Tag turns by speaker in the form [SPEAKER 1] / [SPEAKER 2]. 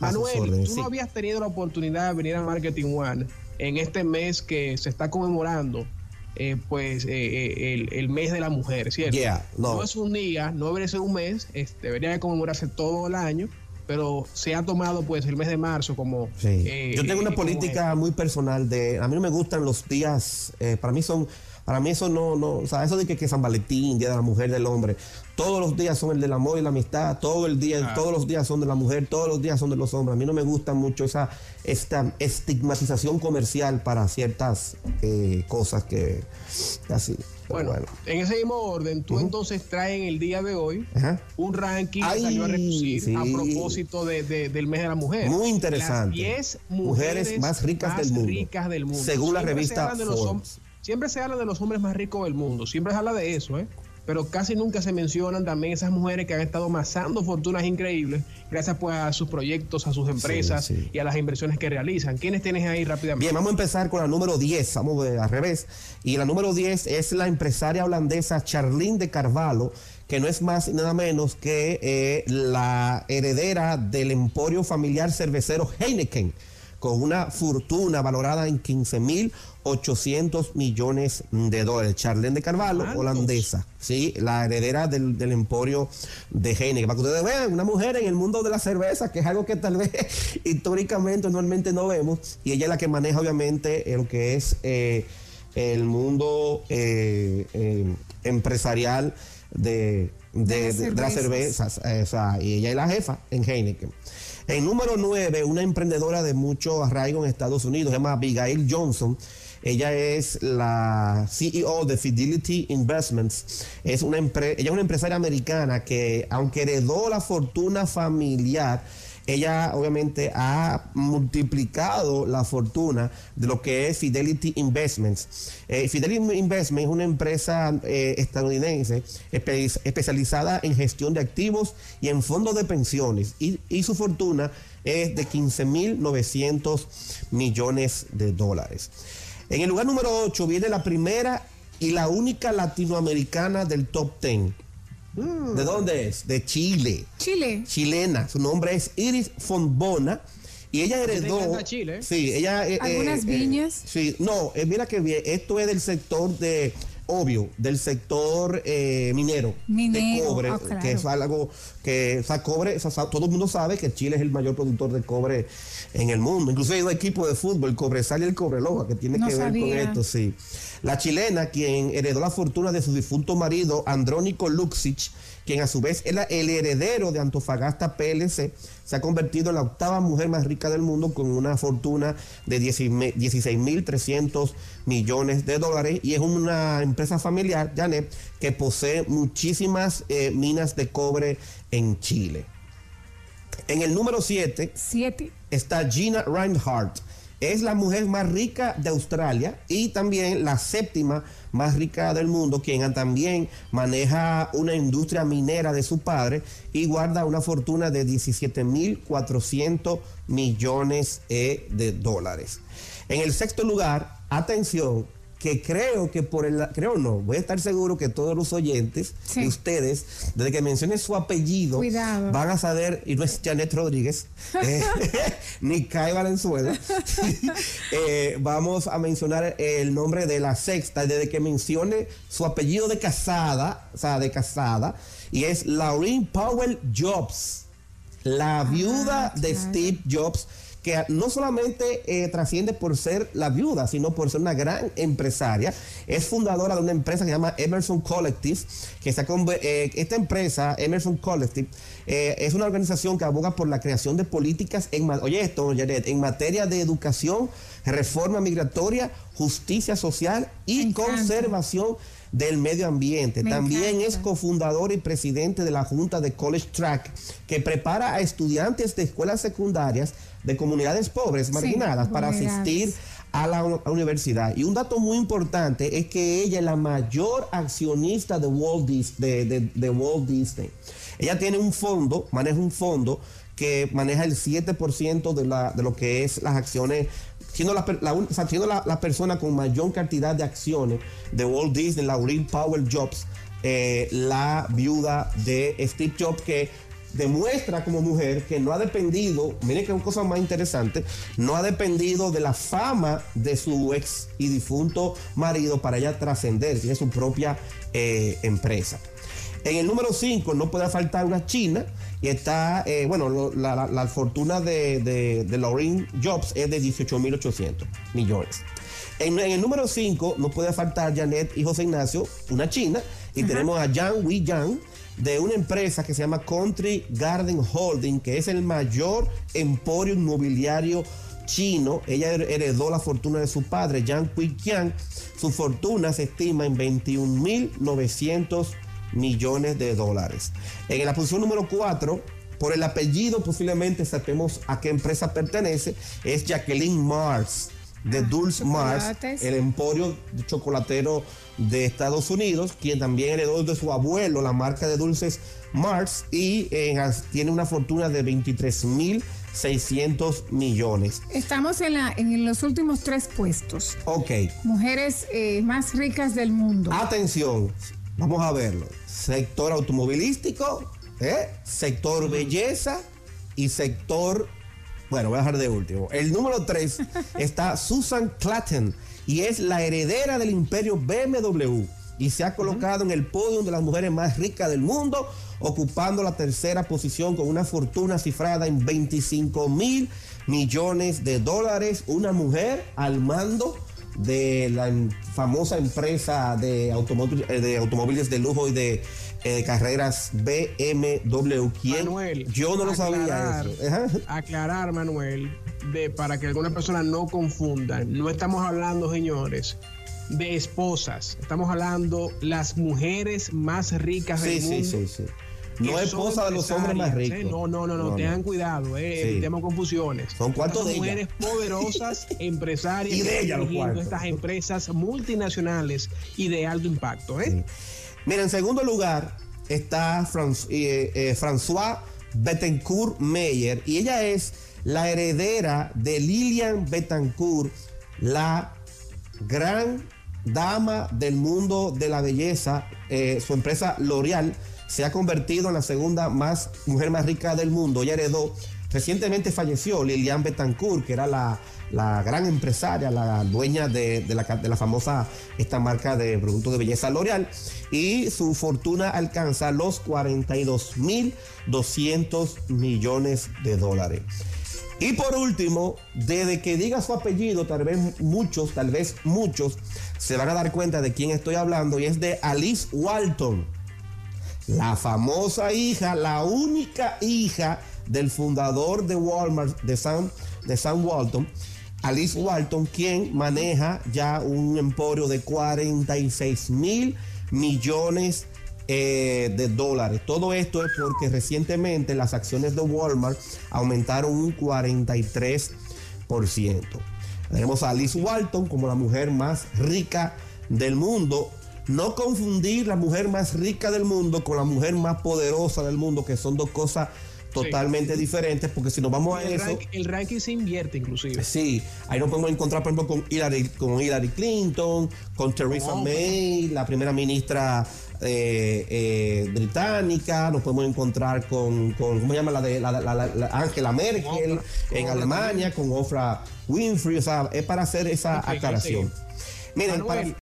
[SPEAKER 1] Manuel, tú no habías tenido la oportunidad de venir a Marketing One en este mes que se está conmemorando eh, pues eh, eh, el, mes de la mujer, ¿cierto? no. es un día, no debería ser un mes, debería de conmemorarse todo el año, pero se ha tomado pues el mes de marzo como...
[SPEAKER 2] Sí. Yo tengo una política muy personal de... A mí no me gustan los días, para mí son para mí eso no, no, o sea, eso de que, que, San Valentín, Día de la Mujer, del Hombre, todos los días son el del amor y la amistad, todo el día, todos los días son de la mujer, todos los días son de los hombres. A mí no me gusta mucho esa esta estigmatización comercial para ciertas eh, cosas que así.
[SPEAKER 1] Bueno, en ese mismo orden, tú entonces traes en el día de hoy un ranking que salió a reducir a propósito del mes de la mujer.
[SPEAKER 2] Muy interesante.
[SPEAKER 1] 10 mujeres, más ricas, del, mundo,
[SPEAKER 2] ricas del mundo. Según la revista Forbes.
[SPEAKER 1] Siempre se habla de los hombres más ricos del mundo, siempre se habla de eso, ¿eh? Pero casi nunca se mencionan también esas mujeres que han estado amasando fortunas increíbles gracias pues a sus proyectos, a sus empresas y a las inversiones que realizan. ¿Quiénes tienes ahí rápidamente?
[SPEAKER 2] Bien, vamos a empezar con la número 10, vamos al revés. Y la número 10 es la empresaria holandesa Charlene de Carvalho, que no es más y nada menos que eh, la heredera del emporio familiar cervecero Heineken con una fortuna valorada en 15.800 millones de dólares. Charlene de Carvalho, holandesa, ¿sí? la heredera del, emporio de Heineken. Para que ustedes vean, una mujer en el mundo de la cerveza, que es algo que tal vez históricamente, normalmente no vemos, y ella es la que maneja obviamente lo que es eh, el mundo eh, eh, empresarial de, de, las cervezas. y ella es la jefa en Heineken. En número 9, una emprendedora de mucho arraigo en Estados Unidos, se llama Abigail Johnson. Ella es la CEO de Fidelity Investments. Es una ella es una empresaria americana que, aunque heredó la fortuna familiar, ella obviamente ha multiplicado la fortuna de lo que es Fidelity Investments. Eh, Fidelity Investments es una empresa eh, estadounidense especializada en gestión de activos y en fondos de pensiones y, y su fortuna es de 15.900 millones de dólares. En el lugar número 8 viene la primera y la única latinoamericana del top 10 Mm. ¿De dónde es? De Chile.
[SPEAKER 3] Chile.
[SPEAKER 2] Chilena. Su nombre es Iris Fonbona. Y ella heredó.
[SPEAKER 1] Chile.
[SPEAKER 2] Sí, ella.
[SPEAKER 3] Eh, Algunas eh, viñas.
[SPEAKER 2] sí, no, eh, mira que bien. Esto es del sector de obvio, del sector eh, minero,
[SPEAKER 3] de
[SPEAKER 2] cobre,
[SPEAKER 3] oh,
[SPEAKER 2] que es algo que, o sea, cobre, todo el mundo sabe que Chile es el mayor productor de cobre en el mundo. Incluso hay un equipo de fútbol, el Cobresal y el Cobreloja, que tiene que ver con esto, sí. La chilena, quien heredó la fortuna de su difunto marido, Andrónico Luxich, quien a su vez era el heredero de Antofagasta PLC, se ha convertido en la octava mujer más rica del mundo con una fortuna de 16.300 millones de dólares y es una empresa familiar, Janet, que posee muchísimas eh, minas de cobre en Chile. En el número 7 está Gina Reinhardt es la mujer más rica de Australia y también la séptima más rica del mundo, quien también maneja una industria minera de su padre y guarda una fortuna de 17.400 millones eh, de dólares. En el sexto lugar, atención, que creo que por el, creo no, voy a estar seguro que todos los oyentes de ustedes, desde que mencione su apellido, van a saber, y no es Janet Rodríguez, eh, ni Kai Valenzuela, eh, vamos a mencionar el nombre de la sexta, desde que mencione su apellido de casada, o sea, de casada, y es Laureen Powell Jobs, la viuda de Steve Jobs que no solamente eh, trasciende por ser la viuda, sino por ser una gran empresaria. Es fundadora de una empresa que se llama Emerson Collective, que está con, eh, esta empresa, Emerson Collective, eh, es una organización que aboga por la creación de políticas en, oye esto, en materia de educación, reforma migratoria, justicia social y conservación del medio ambiente. También es cofundador y presidente de la Junta de College Track, que prepara a estudiantes de escuelas secundarias de comunidades pobres, marginadas, para asistir a la universidad. Y un dato muy importante es que ella es la mayor accionista de Walt Disney. De, Walt Disney. Ella tiene un fondo, maneja un fondo que maneja el 7% de, la, de lo que es las acciones siendo la, la, persona con mayor cantidad de acciones de Walt Disney, Laurel Power Jobs, eh, la viuda de Steve Jobs, que demuestra como mujer que no ha dependido, miren que es una cosa más interesante, no ha dependido de la fama de su ex y difunto marido para ella trascender, tiene su propia eh, empresa. En el número 5 no puede faltar una china y está, eh, bueno, la, fortuna de, de, de Jobs es de 18.800 millones. En, el número 5 no puede faltar Janet y José Ignacio, una china, y tenemos a Yang Wei Yang de una empresa que se llama Country Garden Holding, que es el mayor emporio inmobiliario chino. Ella heredó la fortuna de su padre, Yang Qiang. Su fortuna se estima en 21.900 millones de dólares. En la posición número 4, por el apellido posiblemente sabemos a qué empresa pertenece, es Jacqueline Mars de ah, Dulce Mars, el emporio chocolatero de Estados Unidos, quien también heredó de su abuelo la marca de dulces Mars y eh, tiene una fortuna de 23 mil 600 millones.
[SPEAKER 3] Estamos en, la, en los últimos tres puestos.
[SPEAKER 2] Ok.
[SPEAKER 3] Mujeres eh, más ricas del mundo.
[SPEAKER 2] Atención, vamos a verlo. Sector automovilístico, ¿eh? sector belleza y sector bueno, voy a dejar de último. El número 3 está Susan Clatten y es la heredera del imperio BMW y se ha colocado en el podio de las mujeres más ricas del mundo, ocupando la tercera posición con una fortuna cifrada en 25 mil millones de dólares. Una mujer al mando de la famosa empresa de, eh, de automóviles de lujo y de eh, carreras BMW. ¿Quién? Manuel, yo no lo sabía
[SPEAKER 1] eso. Aclarar, Manuel, de, para que algunas personas no confundan. No estamos hablando, señores, de esposas. Estamos hablando las mujeres más ricas del mundo. Sí, sí, sí.
[SPEAKER 2] No es esposa de los hombres más ricos.
[SPEAKER 1] No, no, no, no, tengan cuidado, eh, evitemos confusiones.
[SPEAKER 2] Son cuartos
[SPEAKER 1] de mujeres poderosas, empresarias,
[SPEAKER 2] y de
[SPEAKER 1] estas empresas multinacionales y de alto impacto. ¿eh?
[SPEAKER 2] Mira, en segundo lugar está eh, eh, François Bettencourt Meyer y ella es la heredera de Lilian Bettencourt, la gran dama del mundo de la belleza. Eh, su empresa L'Oreal se ha convertido en la segunda más, mujer más rica del mundo. Ella heredó, recientemente falleció Lilian Bettencourt, que era la la gran empresaria, la dueña de, la, famosa esta marca de productos de belleza L'Oreal, y su fortuna alcanza los 42.200 millones de dólares. Y por último, desde que diga su apellido, tal vez muchos, tal vez muchos, se van a dar cuenta de quién estoy hablando, y es de Alice Walton, la famosa hija, la única hija del fundador de Walmart, de Sam, de Walton, Alice Walton, quien maneja ya un emporio de 46 mil millones eh, de dólares. Todo esto es porque recientemente las acciones de Walmart aumentaron un 43%. Tenemos a Alice Walton como la mujer más rica del mundo. No confundir la mujer más rica del mundo con la mujer más poderosa del mundo, que son dos cosas totalmente diferentes, porque si nos vamos a eso...
[SPEAKER 1] el ranking se invierte inclusive.
[SPEAKER 2] Sí, ahí nos podemos encontrar, por ejemplo, con Hillary, con Hillary Clinton, con Theresa May, la primera ministra eh, eh, británica, nos podemos encontrar con, con ¿cómo se llama la de la, Angela Merkel en Alemania, con Oprah Winfrey, o sea, es para hacer esa aclaración.
[SPEAKER 1] Miren,